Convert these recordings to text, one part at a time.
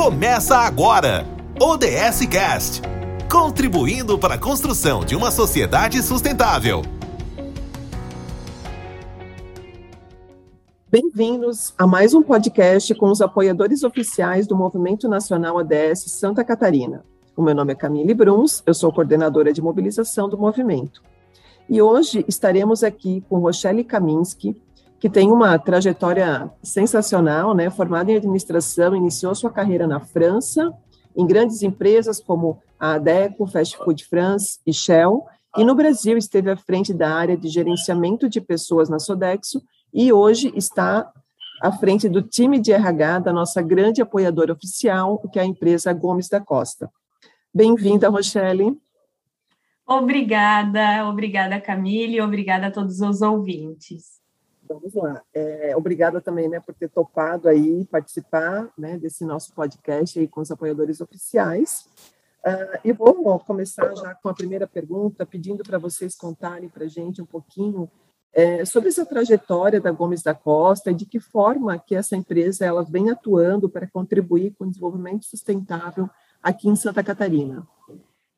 Começa agora! ODS Cast contribuindo para a construção de uma sociedade sustentável. Bem-vindos a mais um podcast com os apoiadores oficiais do Movimento Nacional ODS Santa Catarina. O meu nome é Camille Bruns, eu sou coordenadora de mobilização do movimento. E hoje estaremos aqui com Rochelle Kaminski, que tem uma trajetória sensacional, né? Formada em administração, iniciou sua carreira na França, em grandes empresas como a Adeco, Fast Food France e Shell, e no Brasil esteve à frente da área de gerenciamento de pessoas na Sodexo e hoje está à frente do time de RH da nossa grande apoiadora oficial, que é a empresa Gomes da Costa. Bem-vinda, Rochelle. Obrigada, obrigada, Camille, obrigada a todos os ouvintes. Vamos lá. É, obrigada também, né, por ter topado aí participar, né, desse nosso podcast aí com os apoiadores oficiais. Uh, e vou começar já com a primeira pergunta, pedindo para vocês contarem para a gente um pouquinho é, sobre essa trajetória da Gomes da Costa e de que forma que essa empresa ela vem atuando para contribuir com o desenvolvimento sustentável aqui em Santa Catarina.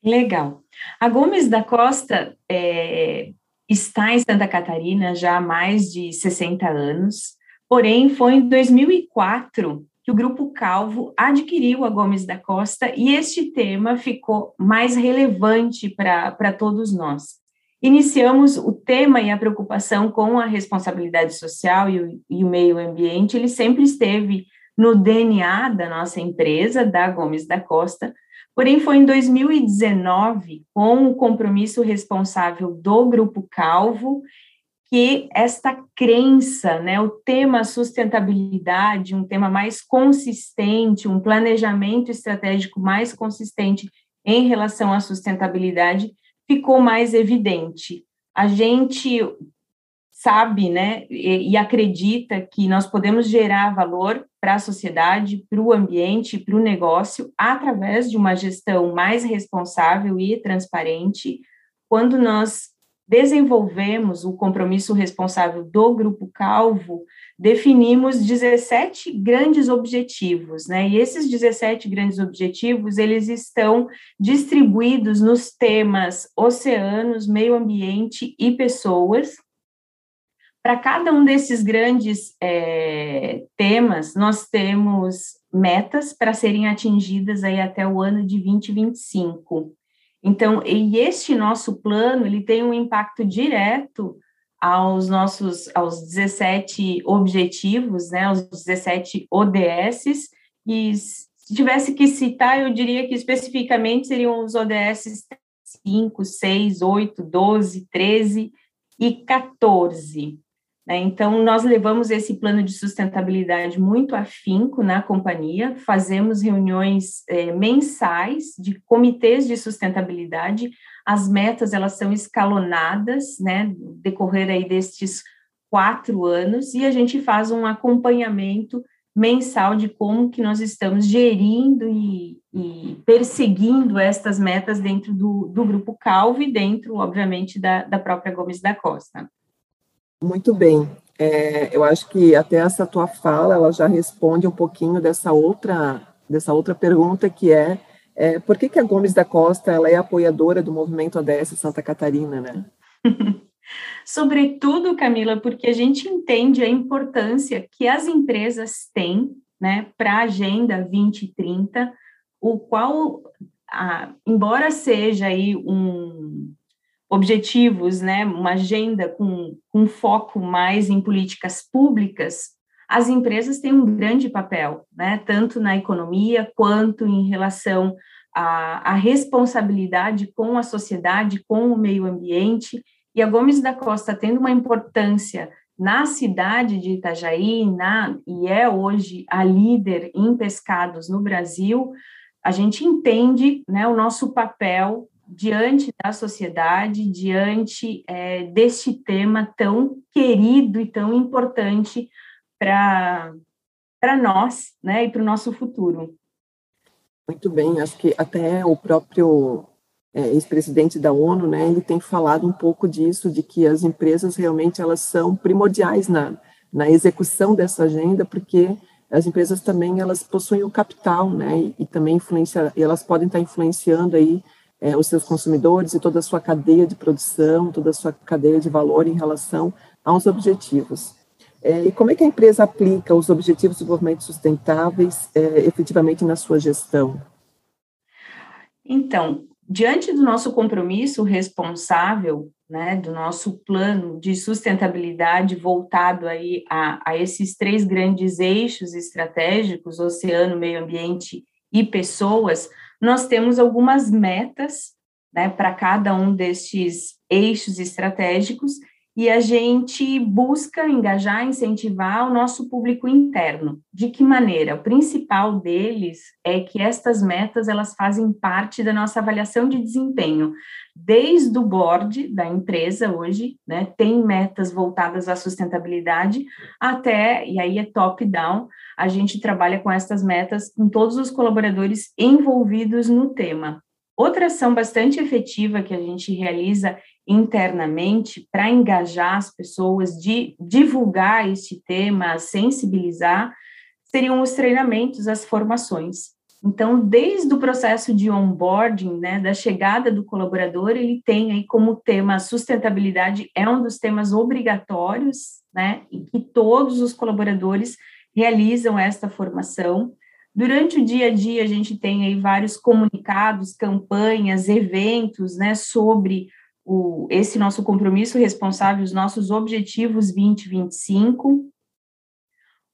Legal. A Gomes da Costa é, está em Santa Catarina já há mais de 60 anos, porém foi em 2004 que o Grupo Calvo adquiriu a Gomes da Costa e este tema ficou mais relevante para todos nós. Iniciamos o tema e a preocupação com a responsabilidade social e o, e o meio ambiente, ele sempre esteve no DNA da nossa empresa, da Gomes da Costa, Porém, foi em 2019, com o compromisso responsável do Grupo Calvo, que esta crença, né, o tema sustentabilidade, um tema mais consistente, um planejamento estratégico mais consistente em relação à sustentabilidade, ficou mais evidente. A gente sabe, né, e, e acredita que nós podemos gerar valor para a sociedade, para o ambiente, para o negócio, através de uma gestão mais responsável e transparente, quando nós desenvolvemos o compromisso responsável do Grupo Calvo, definimos 17 grandes objetivos, né? E esses 17 grandes objetivos, eles estão distribuídos nos temas oceanos, meio ambiente e pessoas, para cada um desses grandes é, temas, nós temos metas para serem atingidas aí até o ano de 2025. Então, e este nosso plano, ele tem um impacto direto aos nossos, aos 17 objetivos, né, aos 17 ODSs, e se tivesse que citar, eu diria que especificamente seriam os ODS 5, 6, 8, 12, 13 e 14. Né? Então, nós levamos esse plano de sustentabilidade muito afinco na companhia, fazemos reuniões é, mensais de comitês de sustentabilidade, as metas, elas são escalonadas, né, decorrer aí destes quatro anos, e a gente faz um acompanhamento mensal de como que nós estamos gerindo e, e perseguindo estas metas dentro do, do Grupo Calvo e dentro, obviamente, da, da própria Gomes da Costa. Muito bem. É, eu acho que até essa tua fala, ela já responde um pouquinho dessa outra, dessa outra pergunta que é, é por que, que a Gomes da Costa ela é apoiadora do movimento ODS Santa Catarina, né? Sobretudo, Camila, porque a gente entende a importância que as empresas têm né, para a Agenda 2030, o qual, ah, embora seja aí um, objetivos, né, uma agenda com, com foco mais em políticas públicas, as empresas têm um grande papel, né, tanto na economia quanto em relação à, à responsabilidade com a sociedade, com o meio ambiente, e a Gomes da Costa tendo uma importância na cidade de Itajaí, na, e é hoje a líder em pescados no Brasil, a gente entende né, o nosso papel diante da sociedade, diante é, deste tema tão querido e tão importante para nós, né, e para o nosso futuro. Muito bem, acho que até o próprio é, ex-presidente da ONU, né, ele tem falado um pouco disso, de que as empresas realmente elas são primordiais na, na execução dessa agenda, porque as empresas também elas possuem o capital, né, e, e também influencia, elas podem estar influenciando aí é, os seus consumidores e toda a sua cadeia de produção, toda a sua cadeia de valor em relação aos objetivos. É, e como é que a empresa aplica os objetivos de desenvolvimento sustentáveis é, efetivamente na sua gestão? Então, diante do nosso compromisso responsável, né, do nosso plano de sustentabilidade voltado aí a, a esses três grandes eixos estratégicos, oceano, meio ambiente e pessoas, nós temos algumas metas né, para cada um destes eixos estratégicos e a gente busca engajar, incentivar o nosso público interno. De que maneira? O principal deles é que estas metas elas fazem parte da nossa avaliação de desempenho. Desde o board da empresa hoje, né, tem metas voltadas à sustentabilidade, até, e aí é top-down, a gente trabalha com estas metas com todos os colaboradores envolvidos no tema. Outra ação bastante efetiva que a gente realiza internamente para engajar as pessoas, de divulgar este tema, sensibilizar, seriam os treinamentos, as formações. Então, desde o processo de onboarding, né, da chegada do colaborador, ele tem aí como tema sustentabilidade é um dos temas obrigatórios, né, e que todos os colaboradores realizam esta formação. Durante o dia a dia, a gente tem aí vários comunicados, campanhas, eventos, né, sobre o, esse nosso compromisso responsável, os nossos objetivos 2025.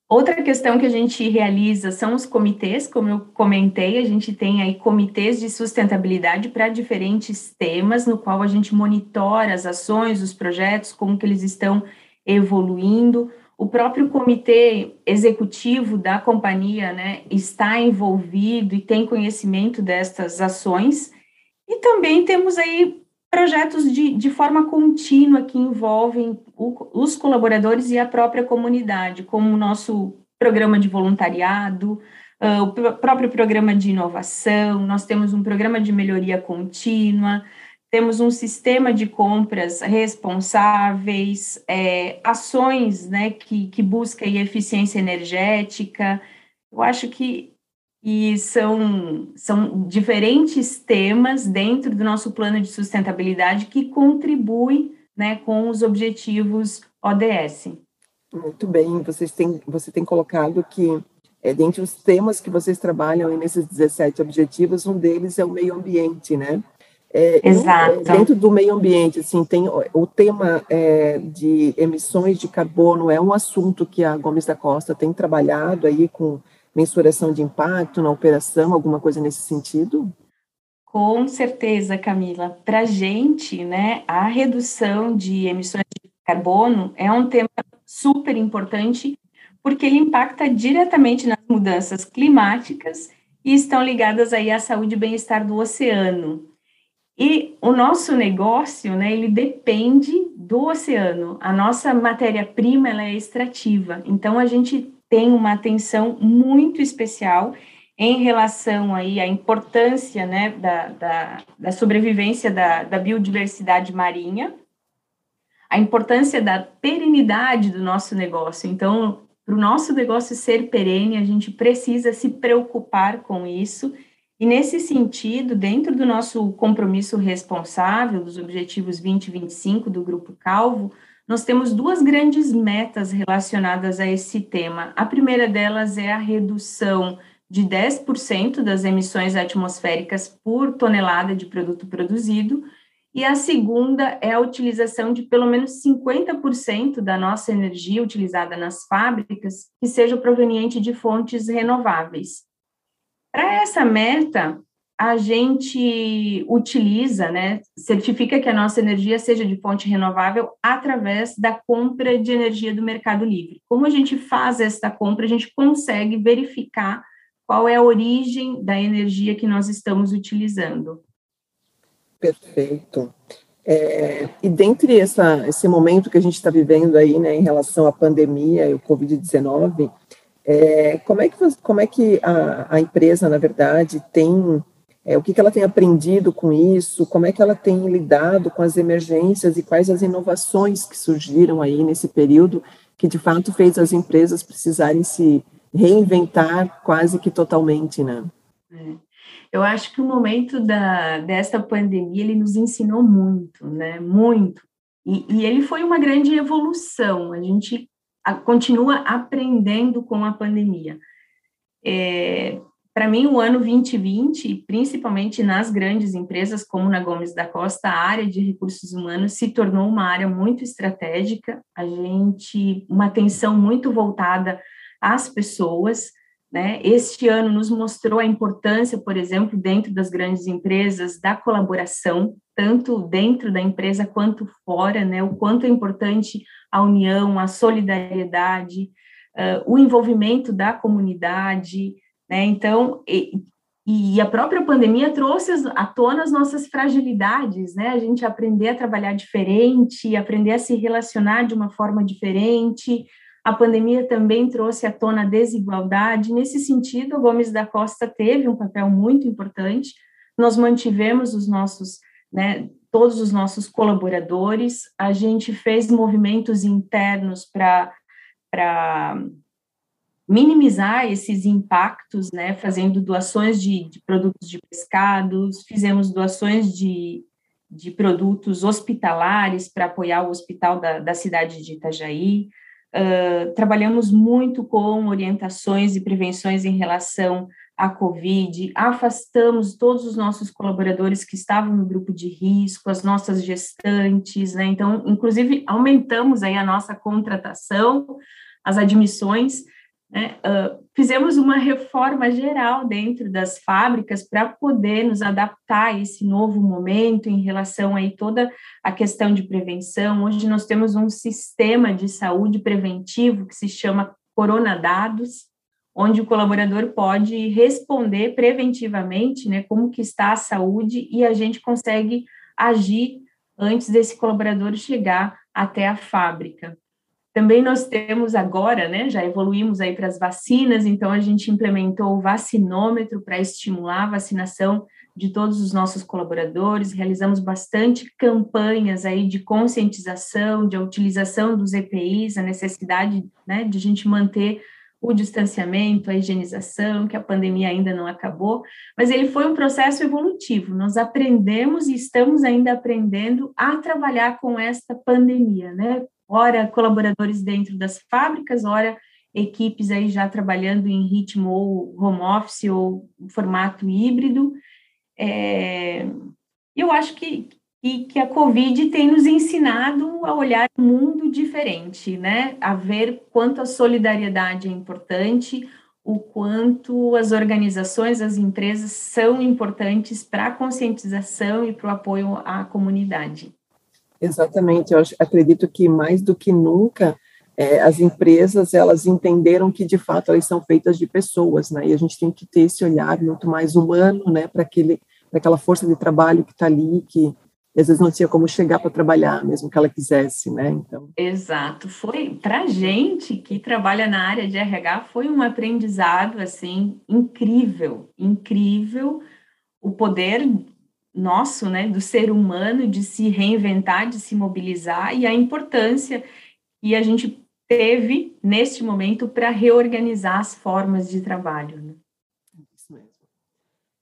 Outra questão que a gente realiza são os comitês, como eu comentei, a gente tem aí comitês de sustentabilidade para diferentes temas, no qual a gente monitora as ações, os projetos, como que eles estão evoluindo. O próprio comitê executivo da companhia né, está envolvido e tem conhecimento destas ações. E também temos aí projetos de, de forma contínua que envolvem o, os colaboradores e a própria comunidade, como o nosso programa de voluntariado, uh, o pr próprio programa de inovação, nós temos um programa de melhoria contínua, temos um sistema de compras responsáveis, é, ações né, que, que buscam eficiência energética. Eu acho que e são, são diferentes temas dentro do nosso plano de sustentabilidade que contribuem né, com os objetivos ODS. Muito bem, vocês têm, você tem colocado que é, dentre os temas que vocês trabalham nesses 17 objetivos, um deles é o meio ambiente, né? É, Exato. Dentro do meio ambiente, assim, tem o tema é, de emissões de carbono é um assunto que a Gomes da Costa tem trabalhado aí com mensuração de impacto na operação, alguma coisa nesse sentido? Com certeza, Camila. Para a gente, né, a redução de emissões de carbono é um tema super importante, porque ele impacta diretamente nas mudanças climáticas e estão ligadas aí à saúde e bem-estar do oceano. E o nosso negócio, né, ele depende do oceano. A nossa matéria-prima, ela é extrativa. Então, a gente tem uma atenção muito especial em relação aí à importância né, da, da, da sobrevivência da, da biodiversidade marinha, a importância da perenidade do nosso negócio. Então, para o nosso negócio ser perene, a gente precisa se preocupar com isso. E nesse sentido, dentro do nosso compromisso responsável dos Objetivos 2025 do Grupo Calvo, nós temos duas grandes metas relacionadas a esse tema. A primeira delas é a redução de 10% das emissões atmosféricas por tonelada de produto produzido, e a segunda é a utilização de pelo menos 50% da nossa energia utilizada nas fábricas que seja proveniente de fontes renováveis. Para essa meta, a gente utiliza, né, certifica que a nossa energia seja de fonte renovável através da compra de energia do Mercado Livre. Como a gente faz esta compra, a gente consegue verificar qual é a origem da energia que nós estamos utilizando. Perfeito. É, e dentre essa, esse momento que a gente está vivendo aí, né, em relação à pandemia e o Covid-19, é, como é que, como é que a, a empresa, na verdade, tem é, o que, que ela tem aprendido com isso, como é que ela tem lidado com as emergências e quais as inovações que surgiram aí nesse período que de fato fez as empresas precisarem se reinventar quase que totalmente, né? É. Eu acho que o momento da, dessa pandemia, ele nos ensinou muito, né? Muito. E, e ele foi uma grande evolução. A gente a, continua aprendendo com a pandemia. É, Para mim, o ano 2020, principalmente nas grandes empresas como na Gomes da Costa, a área de recursos humanos se tornou uma área muito estratégica. A gente, uma atenção muito voltada às pessoas, né? Este ano nos mostrou a importância, por exemplo, dentro das grandes empresas, da colaboração, tanto dentro da empresa quanto fora, né? o quanto é importante a união, a solidariedade, uh, o envolvimento da comunidade. Né? Então, e, e, a própria pandemia trouxe à tona as nossas fragilidades, né? A gente aprender a trabalhar diferente, aprender a se relacionar de uma forma diferente, a pandemia também trouxe à tona a desigualdade. Nesse sentido, o Gomes da Costa teve um papel muito importante. Nós mantivemos os nossos, né, todos os nossos colaboradores, a gente fez movimentos internos para minimizar esses impactos, né, fazendo doações de, de produtos de pescados, fizemos doações de, de produtos hospitalares para apoiar o hospital da, da cidade de Itajaí, Uh, trabalhamos muito com orientações e prevenções em relação à Covid, afastamos todos os nossos colaboradores que estavam no grupo de risco, as nossas gestantes, né? Então, inclusive, aumentamos aí a nossa contratação, as admissões, né? Uh, fizemos uma reforma geral dentro das fábricas para poder nos adaptar a esse novo momento em relação aí toda a questão de prevenção. Hoje nós temos um sistema de saúde preventivo que se chama Corona Dados, onde o colaborador pode responder preventivamente, né, como que está a saúde e a gente consegue agir antes desse colaborador chegar até a fábrica. Também nós temos agora, né, já evoluímos aí para as vacinas, então a gente implementou o vacinômetro para estimular a vacinação de todos os nossos colaboradores, realizamos bastante campanhas aí de conscientização, de utilização dos EPIs, a necessidade, né, de a gente manter o distanciamento, a higienização, que a pandemia ainda não acabou, mas ele foi um processo evolutivo. Nós aprendemos e estamos ainda aprendendo a trabalhar com esta pandemia, né? Ora colaboradores dentro das fábricas, ora equipes aí já trabalhando em ritmo ou home office ou formato híbrido. É, eu acho que, que, que, a Covid tem nos ensinado a olhar o mundo diferente, né? A ver quanto a solidariedade é importante, o quanto as organizações, as empresas são importantes para a conscientização e para o apoio à comunidade. Exatamente, eu acredito que mais do que nunca é, as empresas elas entenderam que de fato elas são feitas de pessoas, né? E a gente tem que ter esse olhar muito mais humano, né? Para aquele, para aquela força de trabalho que está ali, que às vezes não tinha como chegar para trabalhar, mesmo que ela quisesse, né? Então. Exato, foi para gente que trabalha na área de RH foi um aprendizado assim incrível, incrível o poder nosso, né, do ser humano, de se reinventar, de se mobilizar e a importância que a gente teve neste momento para reorganizar as formas de trabalho. Né? Isso mesmo.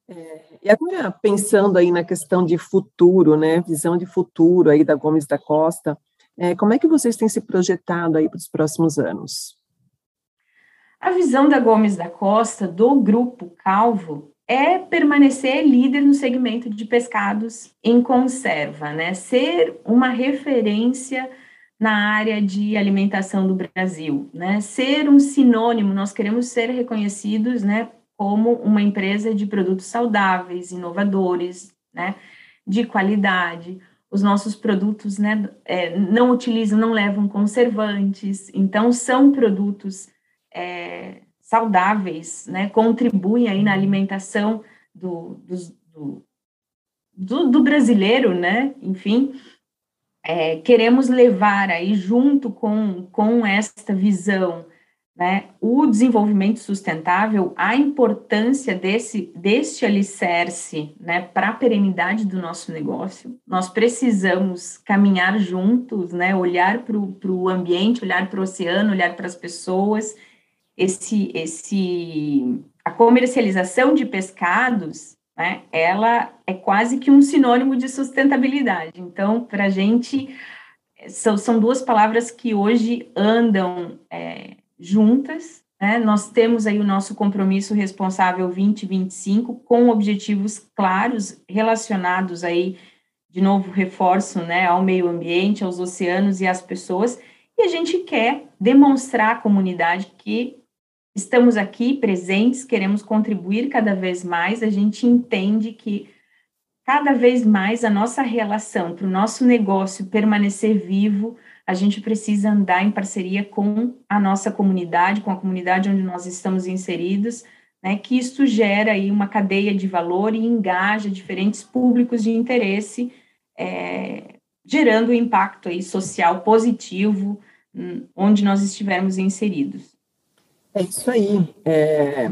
É, e agora, pensando aí na questão de futuro, né, visão de futuro aí da Gomes da Costa, é, como é que vocês têm se projetado aí para os próximos anos? A visão da Gomes da Costa, do Grupo Calvo, é permanecer líder no segmento de pescados em conserva, né? Ser uma referência na área de alimentação do Brasil, né? Ser um sinônimo, nós queremos ser reconhecidos, né, como uma empresa de produtos saudáveis, inovadores, né, de qualidade. Os nossos produtos, né, é, não utilizam, não levam conservantes, então são produtos é, saudáveis, né, contribuem aí na alimentação do, do, do, do brasileiro, né, enfim, é, queremos levar aí junto com, com esta visão, né, o desenvolvimento sustentável, a importância desse, deste alicerce, né, para a perenidade do nosso negócio. Nós precisamos caminhar juntos, né, olhar para o ambiente, olhar para o oceano, olhar para as pessoas esse, esse, a comercialização de pescados, né, ela é quase que um sinônimo de sustentabilidade. Então, para a gente, são, são duas palavras que hoje andam é, juntas, né? Nós temos aí o nosso compromisso responsável 2025 com objetivos claros relacionados aí, de novo, reforço, né, ao meio ambiente, aos oceanos e às pessoas, e a gente quer demonstrar à comunidade que estamos aqui presentes, queremos contribuir cada vez mais, a gente entende que cada vez mais a nossa relação para o nosso negócio permanecer vivo, a gente precisa andar em parceria com a nossa comunidade, com a comunidade onde nós estamos inseridos, né, que isso gera aí uma cadeia de valor e engaja diferentes públicos de interesse, é, gerando um impacto aí social positivo hum, onde nós estivermos inseridos. É isso aí. É,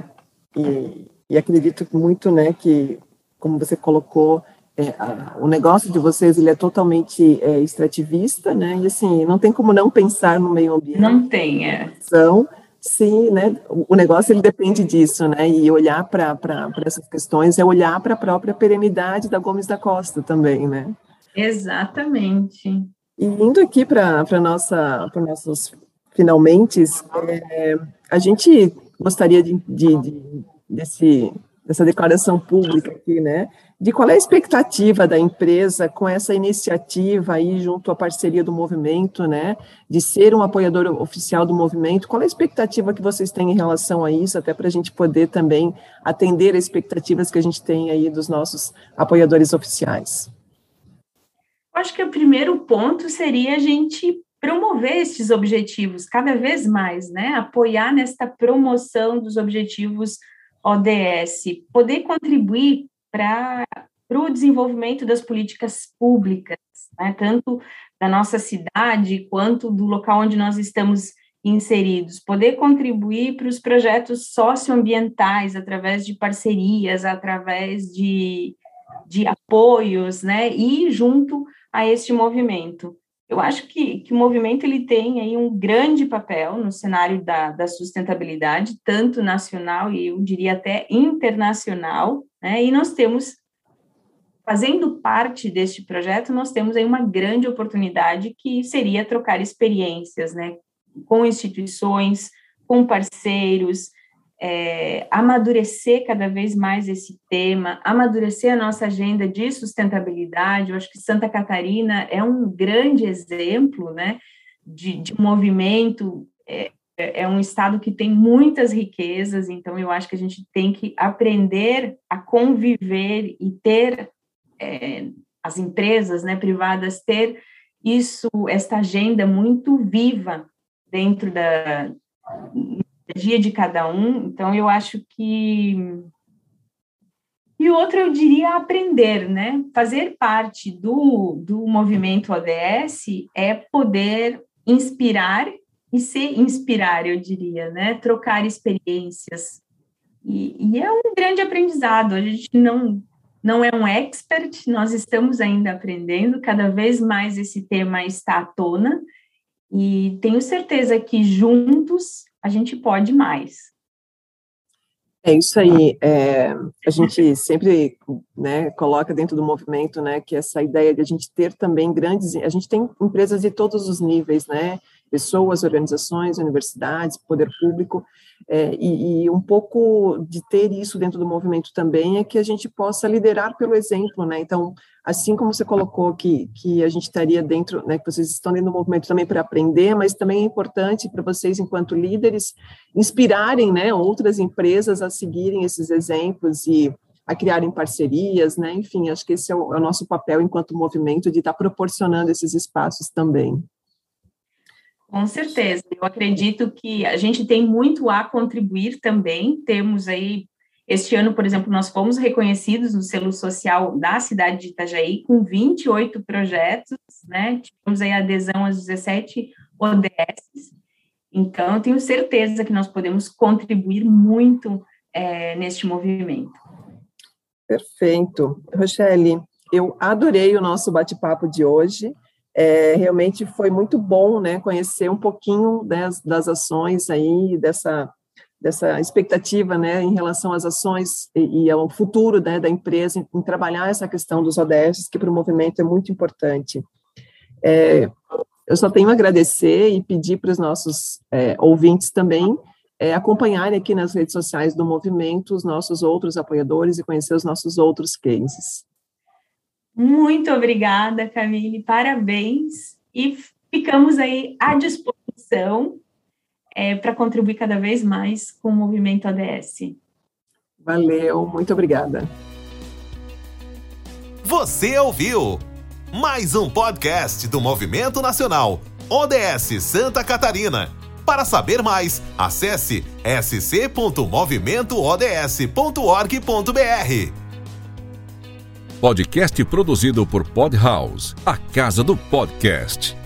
e, e acredito muito, né, que como você colocou, é, a, o negócio de vocês ele é totalmente é, extrativista, né? E assim, não tem como não pensar no meio ambiente. Não tem, é. São, sim, né? O negócio ele depende disso, né? E olhar para essas questões é olhar para a própria perenidade da Gomes da Costa também, né? Exatamente. E indo aqui para nossa para nossos finalmente, é, a gente gostaria de, de, de desse dessa declaração pública aqui, né? de qual é a expectativa da empresa com essa iniciativa aí junto à parceria do movimento, né, de ser um apoiador oficial do movimento, qual é a expectativa que vocês têm em relação a isso, até para a gente poder também atender as expectativas que a gente tem aí dos nossos apoiadores oficiais? Acho que o primeiro ponto seria a gente promover esses objetivos cada vez mais, né, apoiar nesta promoção dos objetivos ODS, poder contribuir para o desenvolvimento das políticas públicas, né, tanto da nossa cidade quanto do local onde nós estamos inseridos, poder contribuir para os projetos socioambientais através de parcerias, através de, de apoios, né, e junto a este movimento. Eu acho que, que o movimento ele tem aí um grande papel no cenário da, da sustentabilidade, tanto nacional e eu diria até internacional, né? E nós temos, fazendo parte deste projeto, nós temos aí uma grande oportunidade que seria trocar experiências, né? Com instituições, com parceiros, é, amadurecer cada vez mais esse tema, amadurecer a nossa agenda de sustentabilidade. Eu acho que Santa Catarina é um grande exemplo né, de, de movimento. É, é um estado que tem muitas riquezas, então eu acho que a gente tem que aprender a conviver e ter é, as empresas né, privadas ter isso, esta agenda muito viva dentro da dia de cada um. Então, eu acho que. E outro, eu diria aprender, né? Fazer parte do, do movimento ODS é poder inspirar e se inspirar, eu diria, né? Trocar experiências. E, e é um grande aprendizado. A gente não, não é um expert, nós estamos ainda aprendendo, cada vez mais esse tema está à tona, e tenho certeza que juntos a gente pode mais. É isso aí. É, a gente sempre né, coloca dentro do movimento né, que essa ideia de a gente ter também grandes. A gente tem empresas de todos os níveis, né? Pessoas, organizações, universidades, poder público, é, e, e, um pouco de ter isso dentro do movimento também é que a gente possa liderar pelo exemplo, né? Então, assim como você colocou que, que a gente estaria dentro, né, que vocês estão dentro do movimento também para aprender, mas também é importante para vocês, enquanto líderes, inspirarem, né, outras empresas a seguirem esses exemplos e a criarem parcerias, né, enfim, acho que esse é o, é o nosso papel enquanto movimento de estar tá proporcionando esses espaços também. Com certeza, eu acredito que a gente tem muito a contribuir também, temos aí este ano, por exemplo, nós fomos reconhecidos no selo social da cidade de Itajaí com 28 projetos, né? Tivemos aí adesão às 17 ODS. Então, eu tenho certeza que nós podemos contribuir muito é, neste movimento. Perfeito. Rochelle, eu adorei o nosso bate-papo de hoje. É, realmente foi muito bom, né, conhecer um pouquinho das, das ações aí, dessa dessa expectativa, né, em relação às ações e, e ao futuro né, da empresa em, em, trabalhar essa questão dos ODS, que para o movimento é muito importante. É, eu só tenho a agradecer e pedir para os nossos é, ouvintes também é, acompanharem aqui nas redes sociais do movimento os nossos outros apoiadores e conhecer os nossos outros cases. Muito obrigada, Camille, parabéns e ficamos aí à disposição é, para contribuir cada vez mais com o movimento ODS. Valeu, muito obrigada. Você ouviu mais um podcast do Movimento Nacional ODS Santa Catarina. Para saber mais, acesse sc.movimentoods.org.br. Podcast produzido por Podhouse, a casa do podcast.